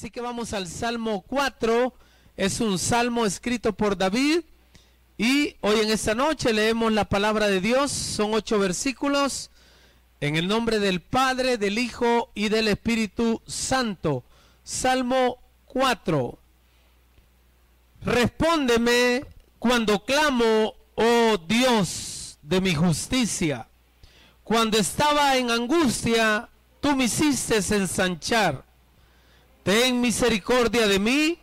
Así que vamos al Salmo 4. Es un salmo escrito por David. Y hoy en esta noche leemos la palabra de Dios. Son ocho versículos. En el nombre del Padre, del Hijo y del Espíritu Santo. Salmo 4. Respóndeme cuando clamo, oh Dios de mi justicia. Cuando estaba en angustia, tú me hiciste ensanchar. Ten misericordia de mí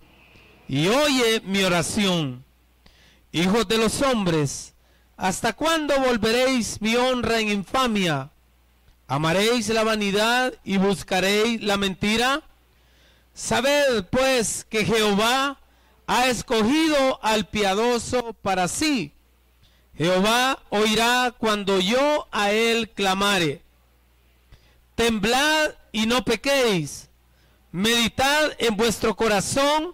y oye mi oración. Hijos de los hombres, ¿hasta cuándo volveréis mi honra en infamia? ¿Amaréis la vanidad y buscaréis la mentira? Sabed pues que Jehová ha escogido al piadoso para sí. Jehová oirá cuando yo a él clamare. Temblad y no pequéis. Meditad en vuestro corazón,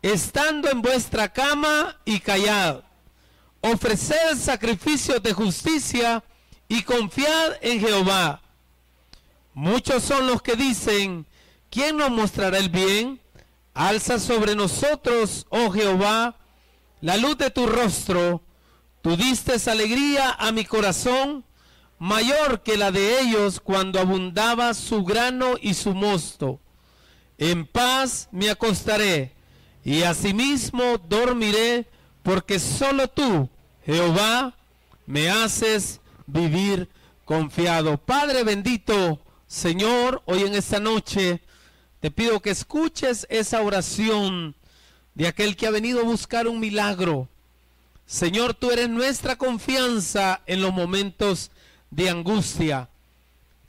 estando en vuestra cama y callad. Ofreced sacrificios de justicia y confiad en Jehová. Muchos son los que dicen, ¿quién nos mostrará el bien? Alza sobre nosotros, oh Jehová, la luz de tu rostro. Tú diste alegría a mi corazón, mayor que la de ellos cuando abundaba su grano y su mosto. En paz me acostaré y asimismo dormiré, porque solo tú, Jehová, me haces vivir confiado. Padre bendito, Señor, hoy en esta noche te pido que escuches esa oración de aquel que ha venido a buscar un milagro. Señor, tú eres nuestra confianza en los momentos de angustia,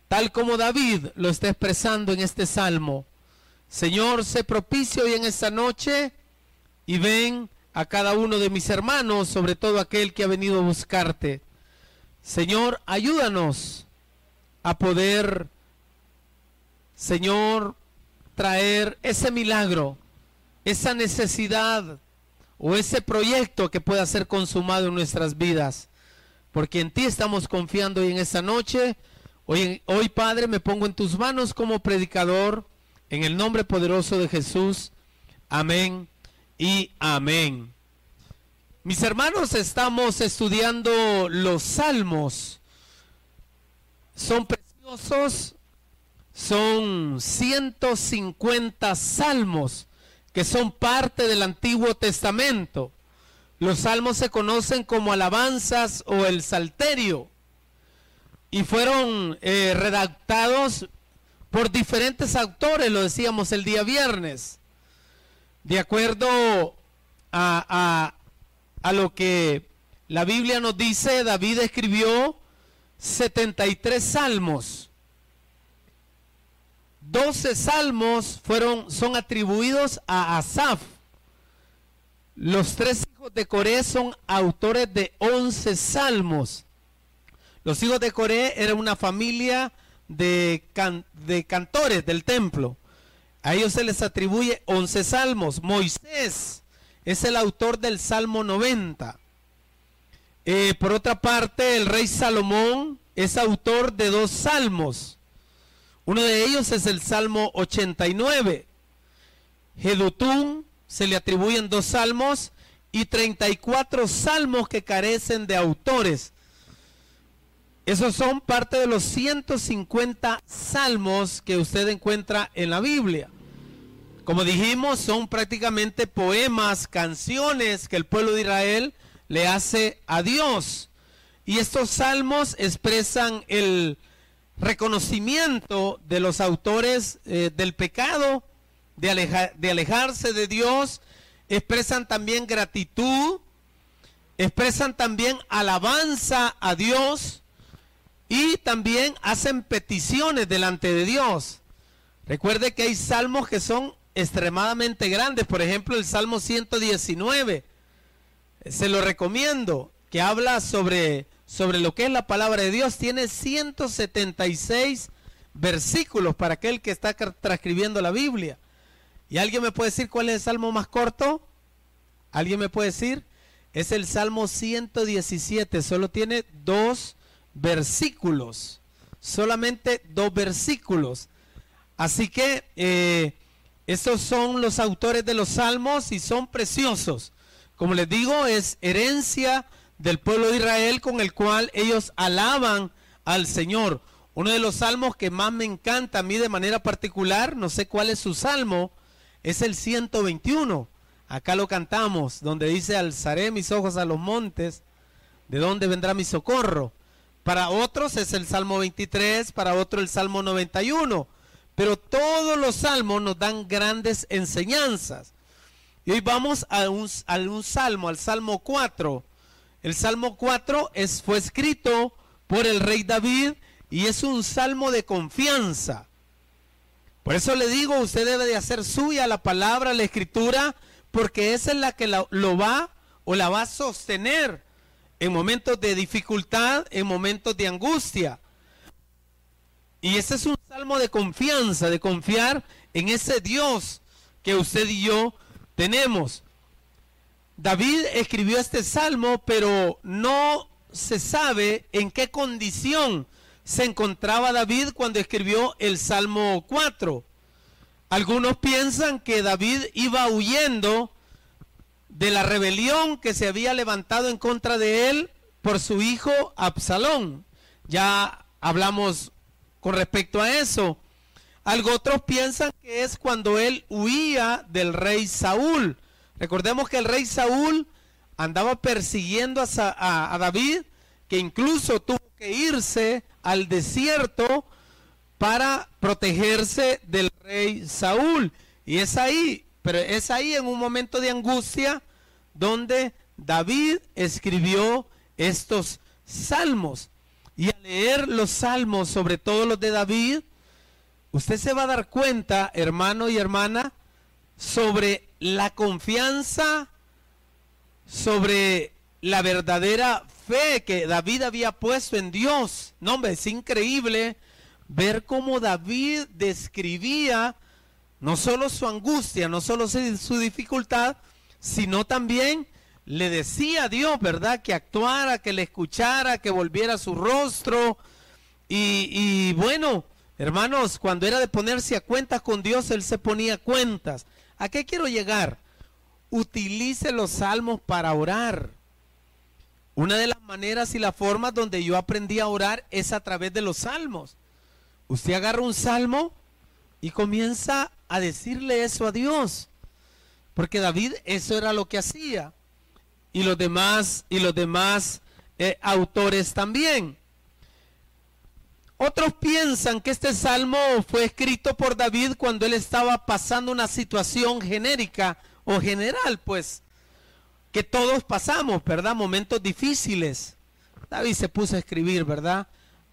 tal como David lo está expresando en este salmo. Señor, sé propicio hoy en esta noche y ven a cada uno de mis hermanos, sobre todo aquel que ha venido a buscarte. Señor, ayúdanos a poder, Señor, traer ese milagro, esa necesidad o ese proyecto que pueda ser consumado en nuestras vidas. Porque en ti estamos confiando hoy en esta noche. Hoy, hoy, Padre, me pongo en tus manos como predicador en el nombre poderoso de Jesús. Amén y amén. Mis hermanos, estamos estudiando los salmos. Son preciosos. Son 150 salmos que son parte del Antiguo Testamento. Los salmos se conocen como alabanzas o el salterio y fueron eh, redactados por diferentes autores, lo decíamos el día viernes, de acuerdo a, a, lo que la Biblia nos dice, David escribió 73 salmos. 12 salmos fueron, son atribuidos a Asaf. Los tres hijos de Coré son autores de 11 salmos. Los hijos de Coré eran una familia de, de cantores del templo. A ellos se les atribuye 11 salmos. Moisés es el autor del Salmo 90. Eh, por otra parte, el rey Salomón es autor de dos salmos. Uno de ellos es el Salmo 89. Jedutún se le atribuyen dos salmos y 34 salmos que carecen de autores. Esos son parte de los 150 salmos que usted encuentra en la Biblia. Como dijimos, son prácticamente poemas, canciones que el pueblo de Israel le hace a Dios. Y estos salmos expresan el reconocimiento de los autores eh, del pecado, de, de alejarse de Dios, expresan también gratitud, expresan también alabanza a Dios y también hacen peticiones delante de Dios. Recuerde que hay salmos que son extremadamente grandes, por ejemplo el Salmo 119, se lo recomiendo, que habla sobre, sobre lo que es la palabra de Dios, tiene 176 versículos para aquel que está transcribiendo la Biblia. ¿Y alguien me puede decir cuál es el salmo más corto? ¿Alguien me puede decir? Es el Salmo 117, solo tiene dos versículos, solamente dos versículos. Así que eh, Estos son los autores de los salmos y son preciosos. Como les digo, es herencia del pueblo de Israel con el cual ellos alaban al Señor. Uno de los salmos que más me encanta a mí de manera particular, no sé cuál es su salmo, es el 121. Acá lo cantamos, donde dice, alzaré mis ojos a los montes, ¿de dónde vendrá mi socorro? Para otros es el Salmo 23, para otro el Salmo 91. Pero todos los salmos nos dan grandes enseñanzas. Y hoy vamos a un, un salmo, al Salmo 4. El Salmo 4 es, fue escrito por el rey David y es un salmo de confianza. Por eso le digo, usted debe de hacer suya la palabra, la escritura, porque esa es la que lo va o la va a sostener en momentos de dificultad, en momentos de angustia. Y ese es un salmo de confianza, de confiar en ese Dios que usted y yo tenemos. David escribió este salmo, pero no se sabe en qué condición se encontraba David cuando escribió el Salmo 4. Algunos piensan que David iba huyendo de la rebelión que se había levantado en contra de él por su hijo Absalón. Ya hablamos con respecto a eso. Algo otros piensan que es cuando él huía del rey Saúl. Recordemos que el rey Saúl andaba persiguiendo a, a David, que incluso tuvo que irse al desierto para protegerse del rey Saúl. Y es ahí, pero es ahí en un momento de angustia donde David escribió estos salmos. Y al leer los salmos, sobre todo los de David, usted se va a dar cuenta, hermano y hermana, sobre la confianza, sobre la verdadera fe que David había puesto en Dios. No, hombre, es increíble ver cómo David describía no solo su angustia, no solo su dificultad, sino también le decía a Dios, ¿verdad? Que actuara, que le escuchara, que volviera su rostro. Y, bueno, hermanos, cuando era de ponerse a cuentas con Dios, él se ponía cuentas. ¿A qué quiero llegar? Utilice los salmos para orar. Una de las maneras y las formas donde yo aprendí a orar es a través de los salmos. Usted agarra un salmo y comienza a decirle eso a Dios. Porque David eso era lo que hacía. Y los demás, y los demás eh, autores también. Otros piensan que este salmo fue escrito por David cuando él estaba pasando una situación genérica o general, pues que todos pasamos, ¿verdad? Momentos difíciles. David se puso a escribir, ¿verdad?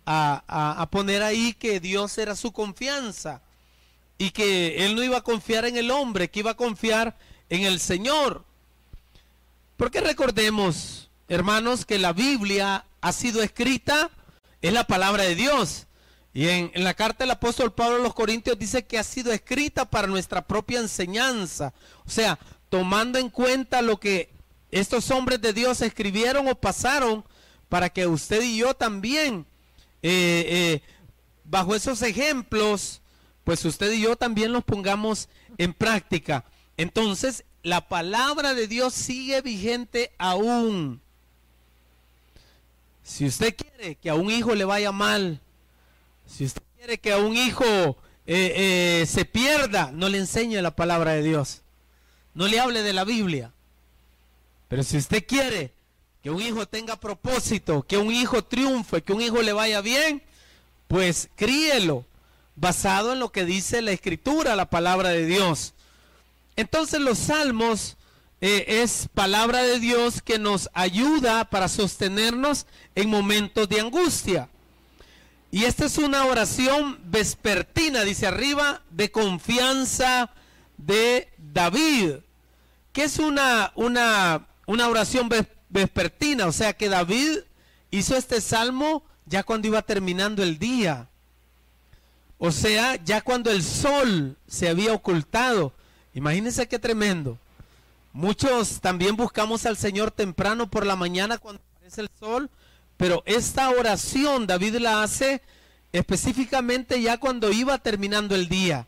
A, a, poner ahí que Dios era su confianza y que él no iba a confiar en el hombre, que iba a confiar en el Señor. Porque recordemos, hermanos, que la Biblia ha sido escrita, es la palabra de Dios. Y en, la carta del apóstol Pablo a los Corintios dice que ha sido escrita para nuestra propia enseñanza. O sea, tomando en cuenta lo que estos hombres de Dios escribieron o pasaron para que usted y yo también, eh, eh, bajo esos ejemplos, pues usted y yo también los pongamos en práctica. Entonces, la palabra de Dios sigue vigente aún. Si usted quiere que a un hijo le vaya mal, si usted quiere que a un hijo eh, se pierda, no le enseñe la palabra de Dios. No le hable de la Biblia. Pero si usted quiere que un hijo tenga propósito, que un hijo triunfe, que un hijo le vaya bien, pues críelo basado en lo que dice la escritura, la palabra de Dios. Entonces los salmos eh, es palabra de Dios que nos ayuda para sostenernos en momentos de angustia. Y esta es una oración vespertina, dice arriba, de confianza de David, que es una, una una oración vespertina, o sea que David hizo este salmo ya cuando iba terminando el día. O sea, ya cuando el sol se había ocultado. Imagínense qué tremendo. Muchos también buscamos al Señor temprano por la mañana cuando aparece el sol, pero esta oración David la hace específicamente ya cuando iba terminando el día.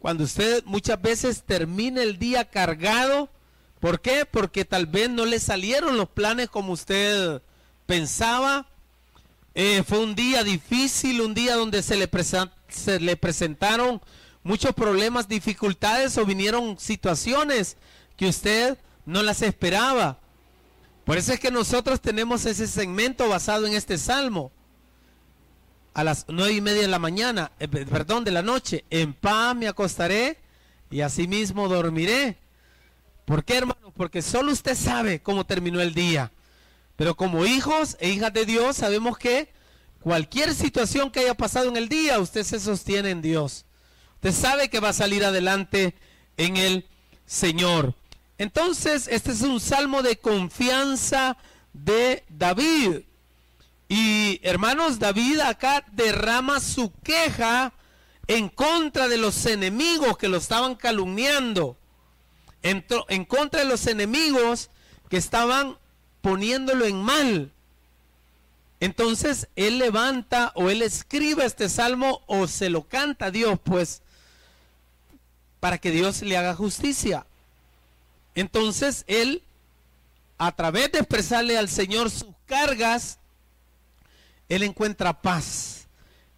cuando usted muchas veces termina el día cargado, ¿por qué? Porque tal vez no le salieron los planes como usted pensaba. Eh, fue un día difícil, un día donde se le, se le presentaron muchos problemas, dificultades o vinieron situaciones que usted no las esperaba. Por eso es que nosotros tenemos ese segmento basado en este salmo a las nueve y media de la mañana, eh, perdón, de la noche, en paz me acostaré y asimismo dormiré. ¿Por qué, hermano? Porque solo usted sabe cómo terminó el día. Pero como hijos e hijas de Dios sabemos que cualquier situación que haya pasado en el día, usted se sostiene en Dios. Usted sabe que va a salir adelante en el Señor. Entonces, este es un salmo de confianza de David. Y hermanos, David acá derrama su queja en contra de los enemigos que lo estaban calumniando, en, en contra de los enemigos que estaban poniéndolo en mal. Entonces él levanta o él escribe este salmo o se lo canta a Dios, pues, para que Dios le haga justicia. Entonces él, a través de expresarle al Señor sus cargas, él encuentra paz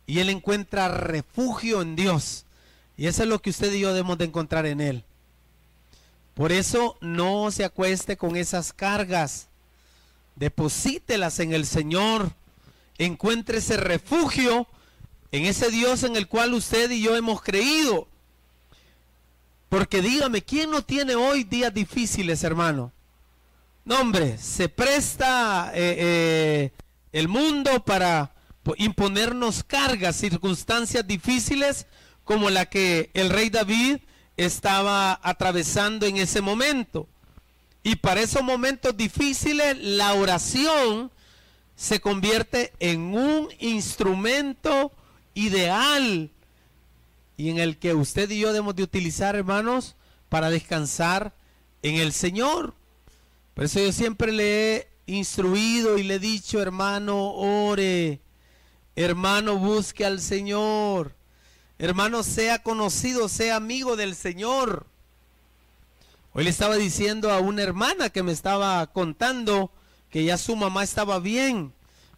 y él encuentra refugio en Dios. Y eso es lo que usted y yo debemos de encontrar en Él. Por eso no se acueste con esas cargas. Deposítelas en el Señor. Encuentre ese refugio en ese Dios en el cual usted y yo hemos creído. Porque dígame, ¿quién no tiene hoy días difíciles, hermano? No, hombre, se presta eh, eh, el mundo para imponernos cargas, circunstancias difíciles como la que el rey David estaba atravesando en ese momento. Y para esos momentos difíciles la oración se convierte en un instrumento ideal y en el que usted y yo debemos de utilizar, hermanos, para descansar en el Señor. Por eso yo siempre le he instruido y le he dicho, hermano, ore, hermano, busque al Señor, hermano, sea conocido, sea amigo del Señor. Hoy le estaba diciendo a una hermana que me estaba contando que ya su mamá estaba bien.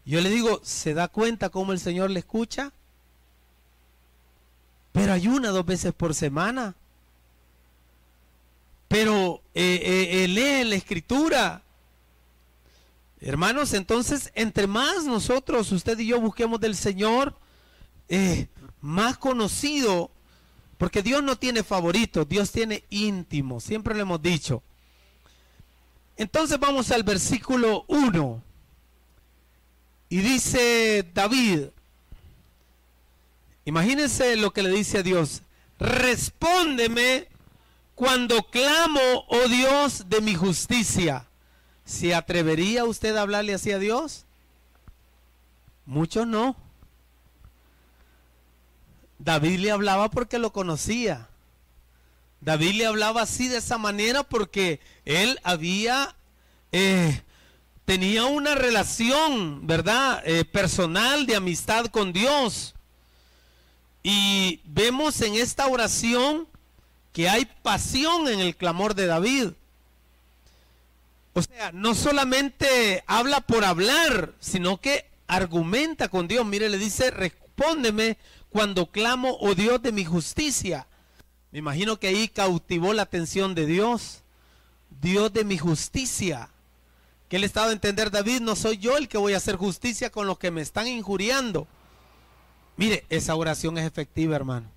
Yo le digo, ¿se da cuenta cómo el Señor le escucha? Pero ayuna dos veces por semana. Pero eh, eh, eh, lee la escritura. Hermanos, entonces, entre más nosotros, usted y yo, busquemos del Señor, eh, más conocido, porque Dios no tiene favoritos, Dios tiene íntimo, siempre lo hemos dicho. Entonces vamos al versículo 1. Y dice David, imagínense lo que le dice a Dios, respóndeme cuando clamo, oh Dios, de mi justicia. ¿Se atrevería usted a hablarle así a Dios? Muchos no. David le hablaba porque lo conocía. David le hablaba así de esa manera porque él había, eh, tenía una relación, ¿verdad? Eh, personal de amistad con Dios. Y vemos en esta oración que hay pasión en el clamor de David. O sea, no solamente habla por hablar, sino que argumenta con Dios. Mire, le dice, respóndeme cuando clamo, oh Dios de mi justicia. Me imagino que ahí cautivó la atención de Dios. Dios de mi justicia. Que él estaba a entender, David, no soy yo el que voy a hacer justicia con los que me están injuriando. Mire, esa oración es efectiva, hermano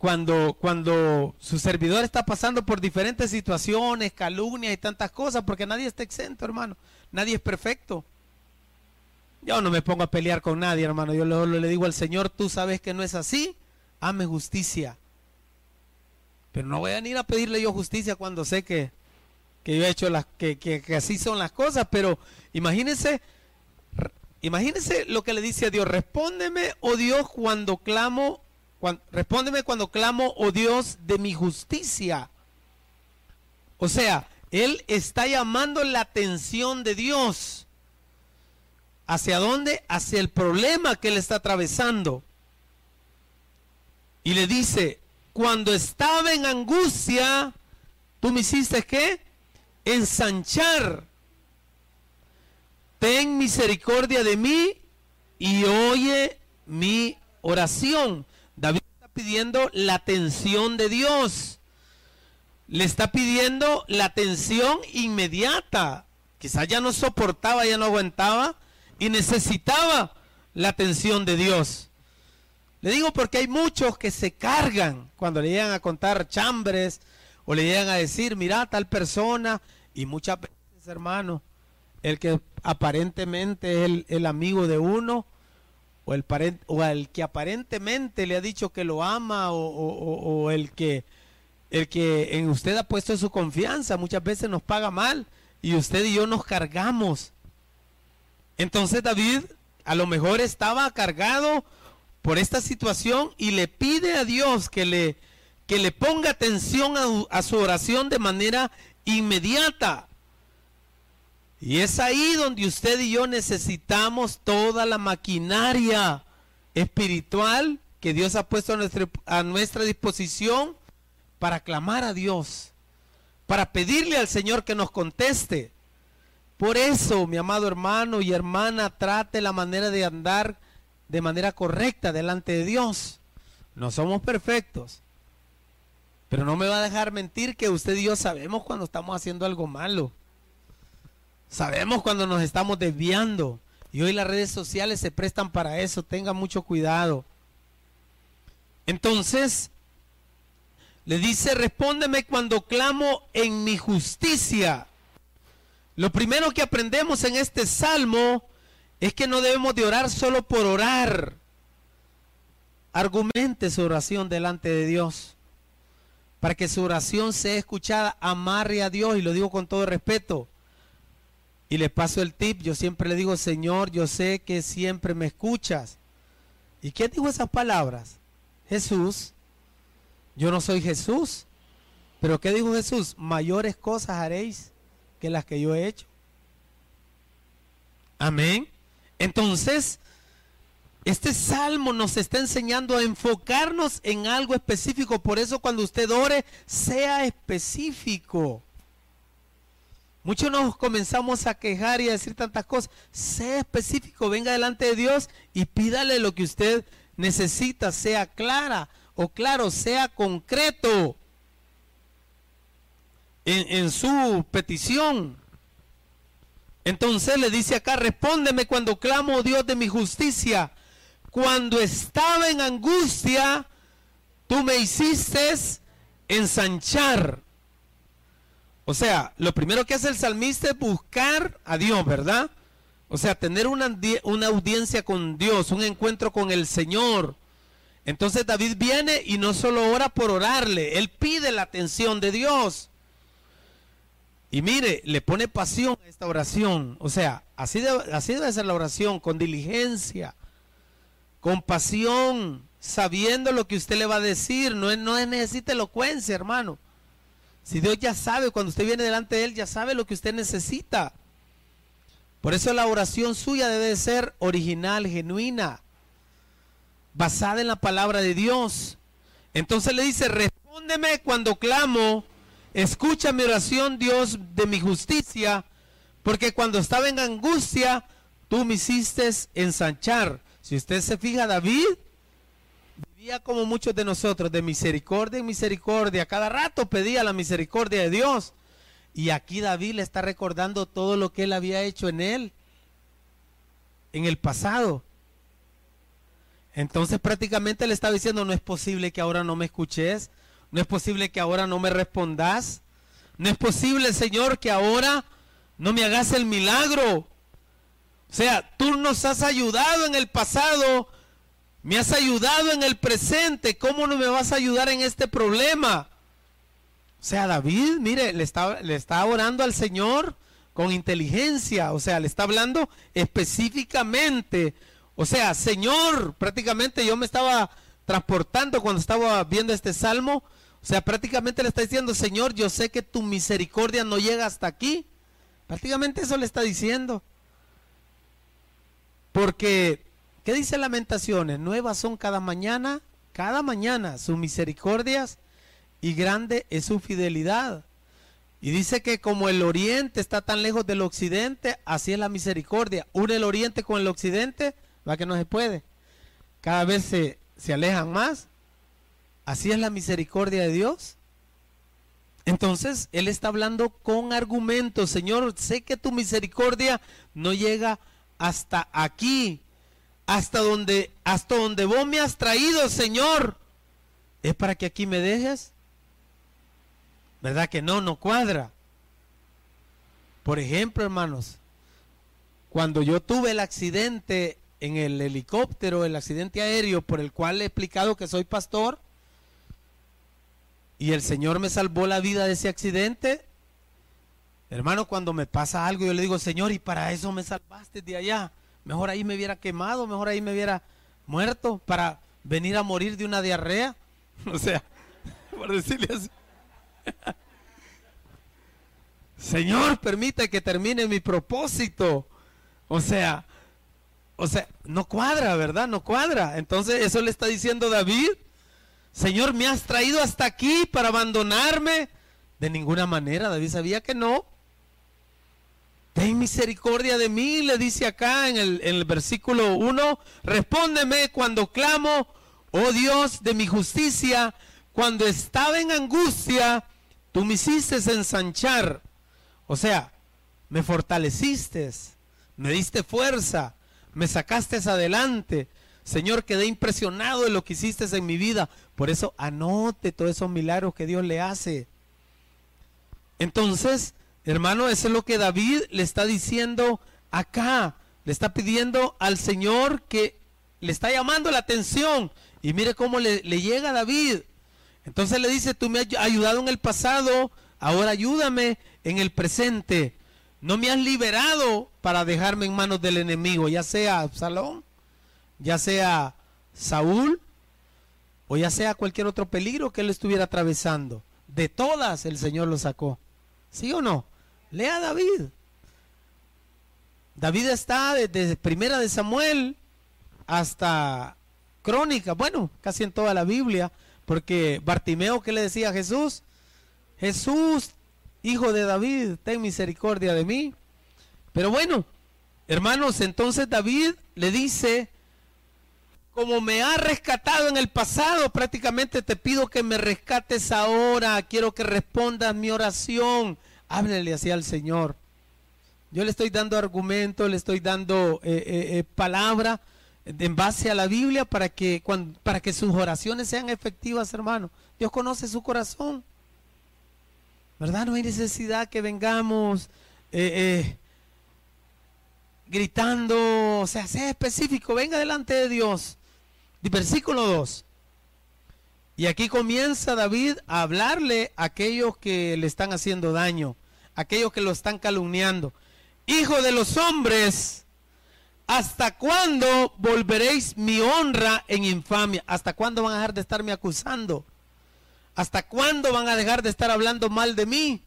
cuando, cuando su servidor está pasando por diferentes situaciones, calumnias y tantas cosas, porque nadie está exento, hermano. Nadie es perfecto. Yo no me pongo a pelear con nadie, hermano. Yo le, le digo al Señor, tú sabes que no es así, hame justicia. Pero no voy a ir a pedirle yo justicia cuando sé que, que yo he hecho las, que, que, que así son las cosas. Pero imagínense, imagínense lo que le dice a Dios, respóndeme, oh Dios, cuando clamo respóndeme cuando clamo, oh Dios, de mi justicia. O sea, él está llamando la atención de Dios. ¿Hacia dónde? Hacia el problema que él está atravesando. Y le dice, cuando estaba en angustia, tú me hiciste qué? Ensanchar. Ten misericordia de mí y oye mi oración. David está pidiendo la atención de Dios. Le está pidiendo la atención inmediata. Quizás ya no soportaba, ya no aguantaba y necesitaba la atención de Dios. Le digo porque hay muchos que se cargan cuando le llegan a contar chambres o le llegan a decir, mira, tal persona, y muchas veces, hermano, el que aparentemente es el, amigo de uno, o el, o el que aparentemente le ha dicho que lo ama, o, el, que, el que en usted ha puesto su confianza, muchas veces nos paga mal, y usted y yo nos cargamos. Entonces David a lo mejor estaba cargado por esta situación y le pide a Dios que le, que le ponga atención a, su oración de manera inmediata. Y es ahí donde usted y yo necesitamos toda la maquinaria espiritual que Dios ha puesto a nuestra, disposición para clamar a Dios, para pedirle al Señor que nos conteste. Por eso, mi amado hermano y hermana, trate la manera de andar de manera correcta delante de Dios. No somos perfectos. Pero no me va a dejar mentir que usted y yo sabemos cuando estamos haciendo algo malo. Sabemos cuando nos estamos desviando. Y hoy las redes sociales se prestan para eso. Tenga mucho cuidado. Entonces, le dice, respóndeme cuando clamo en mi justicia. Lo primero que aprendemos en este salmo es que no debemos de orar solo por orar. Argumente su oración delante de Dios. Para que su oración sea escuchada, amarre a Dios y lo digo con todo respeto. Y le paso el tip, yo siempre le digo, Señor, yo sé que siempre me escuchas. ¿Y quién dijo esas palabras? Jesús. Yo no soy Jesús. Pero ¿qué dijo Jesús? Mayores cosas haréis que las que yo he hecho. Amén. Entonces, este salmo nos está enseñando a enfocarnos en algo específico. Por eso cuando usted ore, sea específico. Muchos nos comenzamos a quejar y a decir tantas cosas. Sea específico, venga delante de Dios y pídale lo que usted necesita, sea clara o claro, sea concreto en, en su petición. Entonces le dice acá, respóndeme cuando clamo, oh Dios de mi justicia. Cuando estaba en angustia, tú me hiciste ensanchar. O sea, lo primero que hace el salmista es buscar a Dios, ¿verdad? O sea, tener una, una audiencia con Dios, un encuentro con el Señor. Entonces David viene y no solo ora por orarle, él pide la atención de Dios. Y mire, le pone pasión a esta oración. O sea, así debe, así debe ser la oración, con diligencia, con pasión, sabiendo lo que usted le va a decir. No, no necesita elocuencia, hermano. Si Dios ya sabe, cuando usted viene delante de Él, ya sabe lo que usted necesita. Por eso la oración suya debe ser original, genuina, basada en la palabra de Dios. Entonces le dice, respóndeme cuando clamo Escucha mi oración, Dios de mi justicia, porque cuando estaba en angustia, tú me hiciste ensanchar. Si usted se fija, David como muchos de nosotros, de misericordia en misericordia. Cada rato pedía la misericordia de Dios. Y aquí David le está recordando todo lo que él había hecho en él, en el pasado. Entonces prácticamente le estaba diciendo, no es posible que ahora no me escuches, no es posible que ahora no me respondas. No es posible, Señor, que ahora no me hagas el milagro. O sea, tú nos has ayudado en el pasado, me has ayudado en el presente. ¿Cómo no me vas a ayudar en este problema? O sea, David, mire, le está, le está orando al Señor con inteligencia. O sea, le está hablando específicamente. O sea, Señor, prácticamente yo me estaba transportando cuando estaba viendo este salmo o sea, prácticamente le está diciendo, Señor, yo sé que tu misericordia no llega hasta aquí. Prácticamente eso le está diciendo. Porque, ¿qué dice Lamentaciones? Nuevas son cada mañana, cada mañana sus misericordias y grande es su fidelidad. Y dice que como el oriente está tan lejos del occidente, así es la misericordia. Une el oriente con el occidente, va que no se puede. Cada vez se, se alejan más. Así es la misericordia de Dios. Entonces, Él está hablando con argumentos. Señor, sé que tu misericordia no llega hasta aquí, hasta donde, hasta donde vos me has traído, Señor. ¿Es para que aquí me dejes? ¿Verdad que no? No cuadra. Por ejemplo, hermanos, cuando yo tuve el accidente en el helicóptero, el accidente aéreo por el cual he explicado que soy pastor, y el Señor me salvó la vida de ese accidente, hermano, cuando me pasa algo, yo le digo, Señor, y para eso me salvaste de allá. Mejor ahí me hubiera quemado, mejor ahí me hubiera muerto para venir a morir de una diarrea. O sea, por decirle así. Señor, permite que termine mi propósito. O sea, o sea, no cuadra, ¿verdad? No cuadra. Entonces, eso le está diciendo David. Señor, me has traído hasta aquí para abandonarme. De ninguna manera, David sabía que no. Ten misericordia de mí, le dice acá en el, en el versículo 1. Respóndeme cuando clamo, oh Dios de mi justicia, cuando estaba en angustia, tú me hiciste ensanchar. O sea, me fortaleciste, me diste fuerza, me sacaste adelante. Señor, quedé impresionado de lo que hiciste en mi vida. Por eso anote todos esos milagros que Dios le hace. Entonces, hermano, eso es lo que David le está diciendo acá. Le está pidiendo al Señor que le está llamando la atención. Y mire cómo le, le llega a David. Entonces le dice, tú me has ayudado en el pasado, ahora ayúdame en el presente. No me has liberado para dejarme en manos del enemigo, ya sea Absalón, ya sea Saúl, o ya sea cualquier otro peligro que él estuviera atravesando. De todas el Señor lo sacó. ¿Sí o no? Lea David. David está desde primera de Samuel hasta crónica, bueno, casi en toda la Biblia, porque Bartimeo, ¿qué le decía a Jesús? Jesús, hijo de David, ten misericordia de mí. Pero bueno, hermanos, entonces David le dice, como me ha rescatado en el pasado, prácticamente te pido que me rescates ahora, quiero que respondas mi oración. Háblele así al Señor. Yo le estoy dando argumento, le estoy dando eh, eh, eh, palabra en base a la Biblia para que, para que sus oraciones sean efectivas, hermano. Dios conoce su corazón. ¿Verdad? No hay necesidad que vengamos gritando, o sea, sea específico, venga delante de Dios. Versículo 2. Y aquí comienza David a hablarle a aquellos que le están haciendo daño, aquellos que lo están calumniando. Hijo de los hombres, ¿Hasta cuándo volveréis mi honra en infamia? ¿Hasta cuándo van a dejar de estarme acusando? ¿Hasta cuándo van a dejar de estar hablando mal de mí?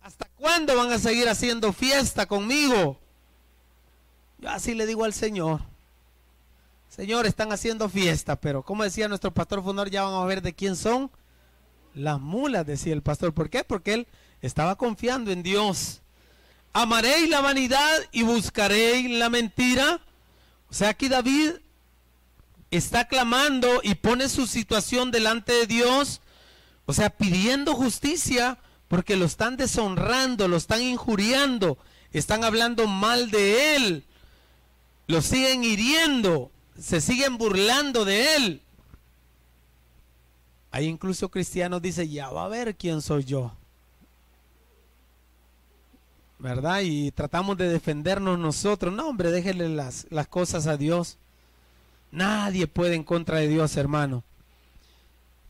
¿Hasta cuándo van a seguir haciendo fiesta conmigo? Yo así le digo al Señor. Señor, están haciendo fiesta, pero como decía nuestro pastor fundador, ya van a ver de quién son las mulas, decía el pastor. ¿Por qué? Porque él estaba confiando en Dios amaréis la vanidad y buscaréis la mentira. O sea, aquí David está clamando y pone su situación delante de Dios, o sea, pidiendo justicia porque lo están deshonrando, lo están injuriando, están hablando mal de él, lo siguen hiriendo, se siguen burlando de él. Hay incluso cristianos dicen, ya va a ver quién soy yo. ¿Verdad? Y tratamos de defendernos nosotros. No, hombre, déjenle las, las cosas a Dios. Nadie puede en contra de Dios, hermano.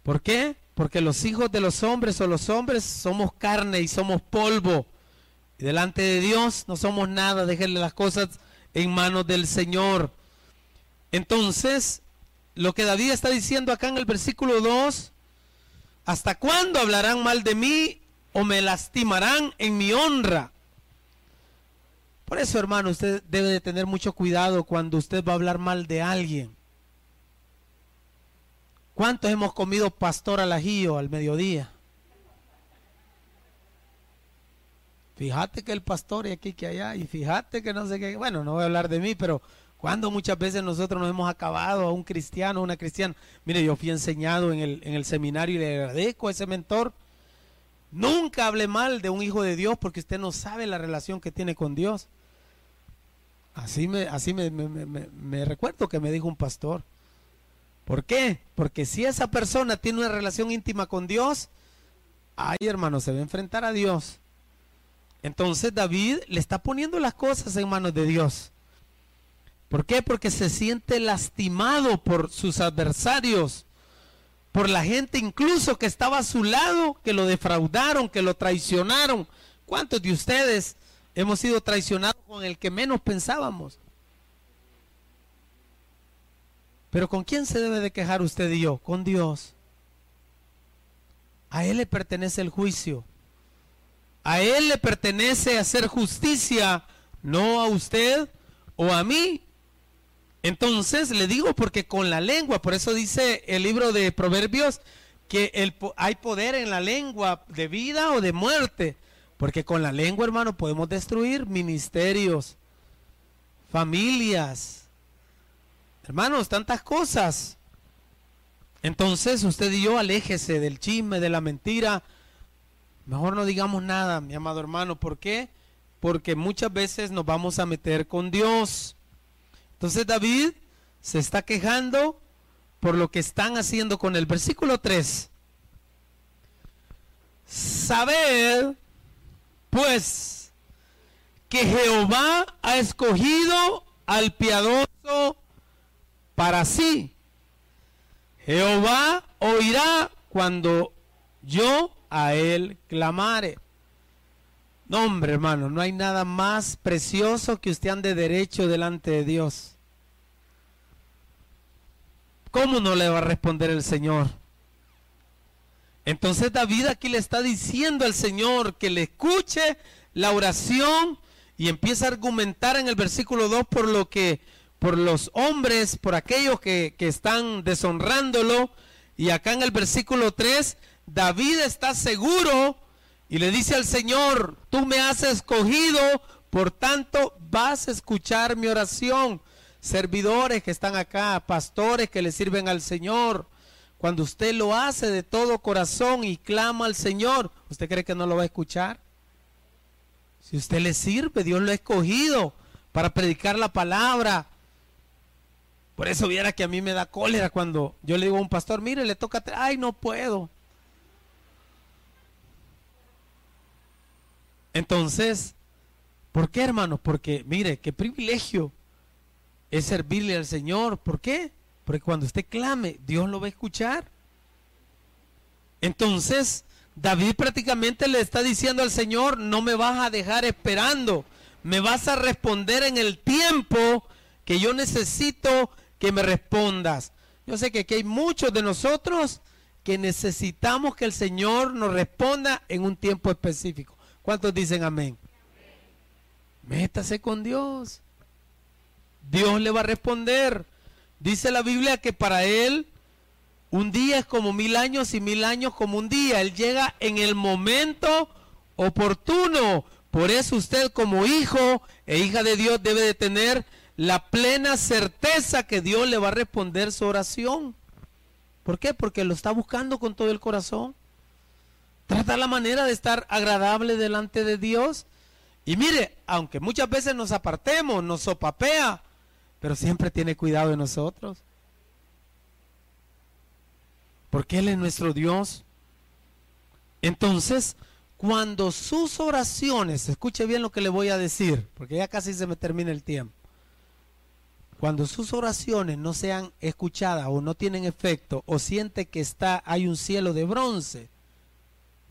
¿Por qué? Porque los hijos de los hombres o los hombres somos carne y somos polvo. Y delante de Dios no somos nada. Déjenle las cosas en manos del Señor. Entonces, lo que David está diciendo acá en el versículo 2, ¿hasta cuándo hablarán mal de mí o me lastimarán en mi honra? Por eso, hermano, usted debe de tener mucho cuidado cuando usted va a hablar mal de alguien. ¿Cuántos hemos comido pastor al ajillo al mediodía? Fíjate que el pastor y aquí que allá, y fíjate que no sé qué. Bueno, no voy a hablar de mí, pero cuando muchas veces nosotros nos hemos acabado a un cristiano, a una cristiana. Mire, yo fui enseñado en el, en el seminario y le agradezco a ese mentor. Nunca hable mal de un hijo de Dios porque usted no sabe la relación que tiene con Dios. Así me, así me, me recuerdo que me dijo un pastor. ¿Por qué? Porque si esa persona tiene una relación íntima con Dios, ay hermano, se va a enfrentar a Dios. Entonces David le está poniendo las cosas en manos de Dios. ¿Por qué? Porque se siente lastimado por sus adversarios, por la gente incluso que estaba a su lado, que lo defraudaron, que lo traicionaron. ¿Cuántos de ustedes hemos sido traicionados con el que menos pensábamos? Pero ¿con quién se debe de quejar usted y yo? Con Dios. A Él le pertenece el juicio. A Él le pertenece hacer justicia, no a usted o a mí. Entonces le digo porque con la lengua, por eso dice el libro de Proverbios que el, hay poder en la lengua de vida o de muerte. Porque con la lengua, hermano, podemos destruir ministerios, familias, hermanos, tantas cosas. Entonces usted y yo aléjese del chisme, de la mentira, Mejor no digamos nada, mi amado hermano. ¿Por qué? Porque muchas veces nos vamos a meter con Dios. Entonces David se está quejando por lo que están haciendo con el versículo 3. Saber, pues, que Jehová ha escogido al piadoso para sí. Jehová oirá cuando yo a él clamare. No, hombre, hermano, no hay nada más precioso que usted ande derecho delante de Dios. ¿Cómo no le va a responder el Señor? Entonces David aquí le está diciendo al Señor que le escuche la oración y empieza a argumentar en el versículo 2 por lo que, por los hombres, por aquellos que, que están deshonrándolo. Y acá en el versículo 3 David está seguro y le dice al Señor, tú me has escogido, por tanto vas a escuchar mi oración. Servidores que están acá, pastores que le sirven al Señor, cuando usted lo hace de todo corazón y clama al Señor, ¿usted cree que no lo va a escuchar? Si usted le sirve, Dios lo ha escogido para predicar la palabra. Por eso viera que a mí me da cólera cuando yo le digo a un pastor, mire, le toca, ay, no puedo. Entonces, ¿por qué hermanos? Porque mire, qué privilegio es servirle al Señor. ¿Por qué? Porque cuando usted clame, Dios lo va a escuchar. Entonces, David prácticamente le está diciendo al Señor, no me vas a dejar esperando, me vas a responder en el tiempo que yo necesito que me respondas. Yo sé que aquí hay muchos de nosotros que necesitamos que el Señor nos responda en un tiempo específico. ¿Cuántos dicen amén? Métase con Dios. Dios le va a responder. Dice la Biblia que para Él un día es como mil años y mil años como un día. Él llega en el momento oportuno. Por eso usted como hijo e hija de Dios debe de tener la plena certeza que Dios le va a responder su oración. ¿Por qué? Porque lo está buscando con todo el corazón. Trata la manera de estar agradable delante de Dios. Y mire, aunque muchas veces nos apartemos, nos sopapea, pero siempre tiene cuidado de nosotros. Porque Él es nuestro Dios. Entonces, cuando sus oraciones, escuche bien lo que le voy a decir, porque ya casi se me termina el tiempo. Cuando sus oraciones no sean escuchadas o no tienen efecto o siente que está hay un cielo de bronce,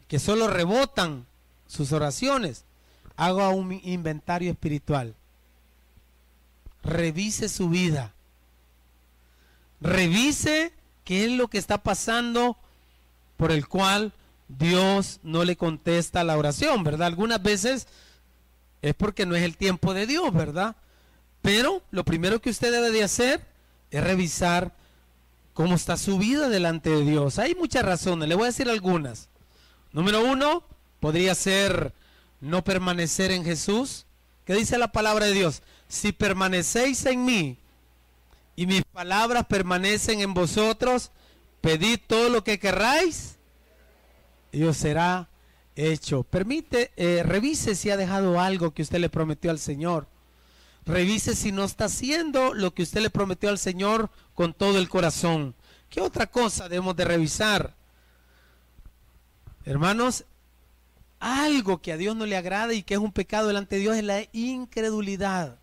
que solo rebotan sus oraciones, haga un inventario espiritual. Revise su vida. Revise qué es lo que está pasando por el cual Dios no le contesta la oración, ¿verdad? Algunas veces es porque no es el tiempo de Dios, ¿verdad? Pero lo primero que usted debe de hacer es revisar cómo está su vida delante de Dios. Hay muchas razones, le voy a decir algunas. Número uno, podría ser no permanecer en Jesús. ¿Qué dice la palabra de Dios? Si permanecéis en mí y mis palabras permanecen en vosotros, pedid todo lo que querráis y os será hecho. Permite, eh, revise si ha dejado algo que usted le prometió al Señor. Revise si no está haciendo lo que usted le prometió al Señor con todo el corazón. ¿Qué otra cosa debemos de revisar? Hermanos, algo que a Dios no le agrada y que es un pecado delante de Dios es la incredulidad.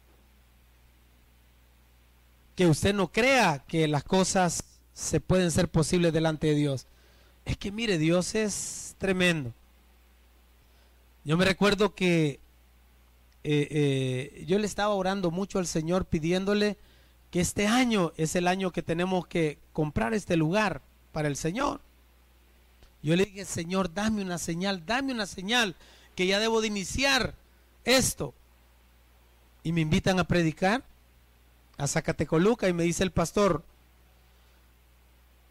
Que usted no crea que las cosas se pueden ser posibles delante de Dios. Es que mire, Dios es tremendo. Yo me recuerdo que eh, eh, yo le estaba orando mucho al Señor pidiéndole que este año es el año que tenemos que comprar este lugar para el Señor. Yo le dije, Señor, dame una señal, dame una señal que ya debo de iniciar esto. Y me invitan a predicar a Zacatecoluca y me dice el pastor,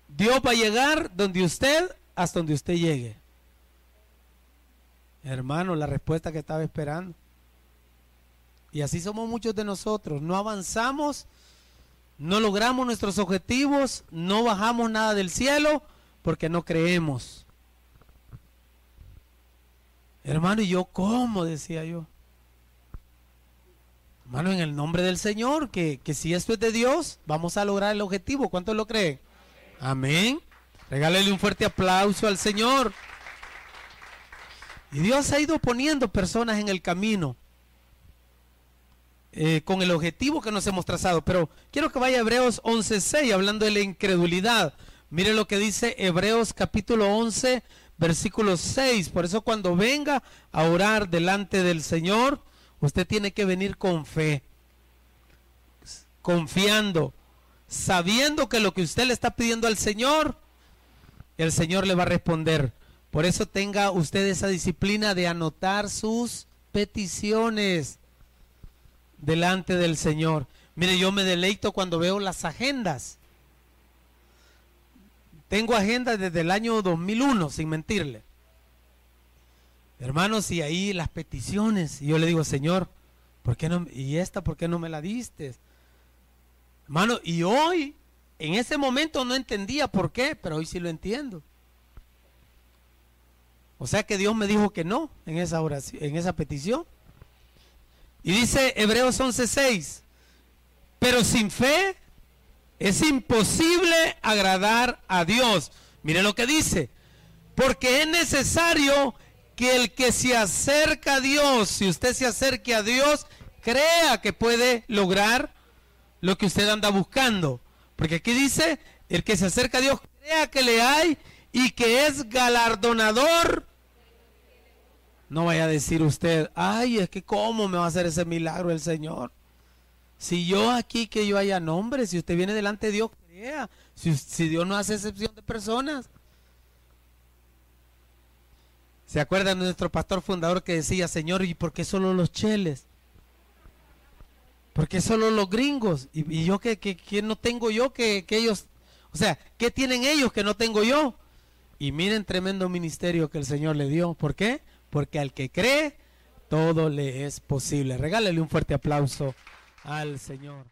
Dios va a llegar donde usted, hasta donde usted llegue. Hermano, la respuesta que estaba esperando. Y así somos muchos de nosotros. No avanzamos, no logramos nuestros objetivos, no bajamos nada del cielo porque no creemos. Hermano, ¿y yo cómo? Decía yo. Hermano, en el nombre del Señor, que, que si esto es de Dios, vamos a lograr el objetivo. ¿Cuántos lo creen? Amén. Regálele un fuerte aplauso al Señor. Y Dios ha ido poniendo personas en el camino eh, con el objetivo que nos hemos trazado. Pero quiero que vaya a Hebreos 11.6 hablando de la incredulidad. Mire lo que dice Hebreos capítulo 11, versículo 6. Por eso cuando venga a orar delante del Señor, usted tiene que venir con fe, confiando, sabiendo que lo que usted le está pidiendo al Señor, el Señor le va a responder. Por eso tenga usted esa disciplina de anotar sus peticiones delante del Señor. Mire, yo me deleito cuando veo las agendas. Tengo agendas desde el año 2001, sin mentirle. Hermanos, y ahí las peticiones. Y yo le digo, Señor, ¿por qué no? ¿Y esta por qué no me la diste? Hermano, y hoy, en ese momento no entendía por qué, pero hoy sí lo entiendo. O sea que Dios me dijo que no en esa oración, en esa petición. Y dice Hebreos 11:6, pero sin fe es imposible agradar a Dios. Mire lo que dice, porque es necesario que el que se acerca a Dios, si usted se acerque a Dios, crea que puede lograr lo que usted anda buscando. Porque aquí dice, el que se acerca a Dios, crea que le hay y que es galardonador no vaya a decir usted, ay, es que cómo me va a hacer ese milagro el Señor. Si yo aquí que yo haya nombre, si usted viene delante de Dios, crea. Si, si Dios no hace excepción de personas. ¿Se acuerdan de nuestro pastor fundador que decía, Señor, ¿y por qué solo los cheles? ¿Por qué solo los gringos? ¿Y, yo qué, qué, no tengo yo que, que ellos? O sea, ¿qué tienen ellos que no tengo yo? Y miren tremendo ministerio que el Señor le dio. ¿Por qué? porque al que cree, todo le es posible. Regálale un fuerte aplauso al Señor.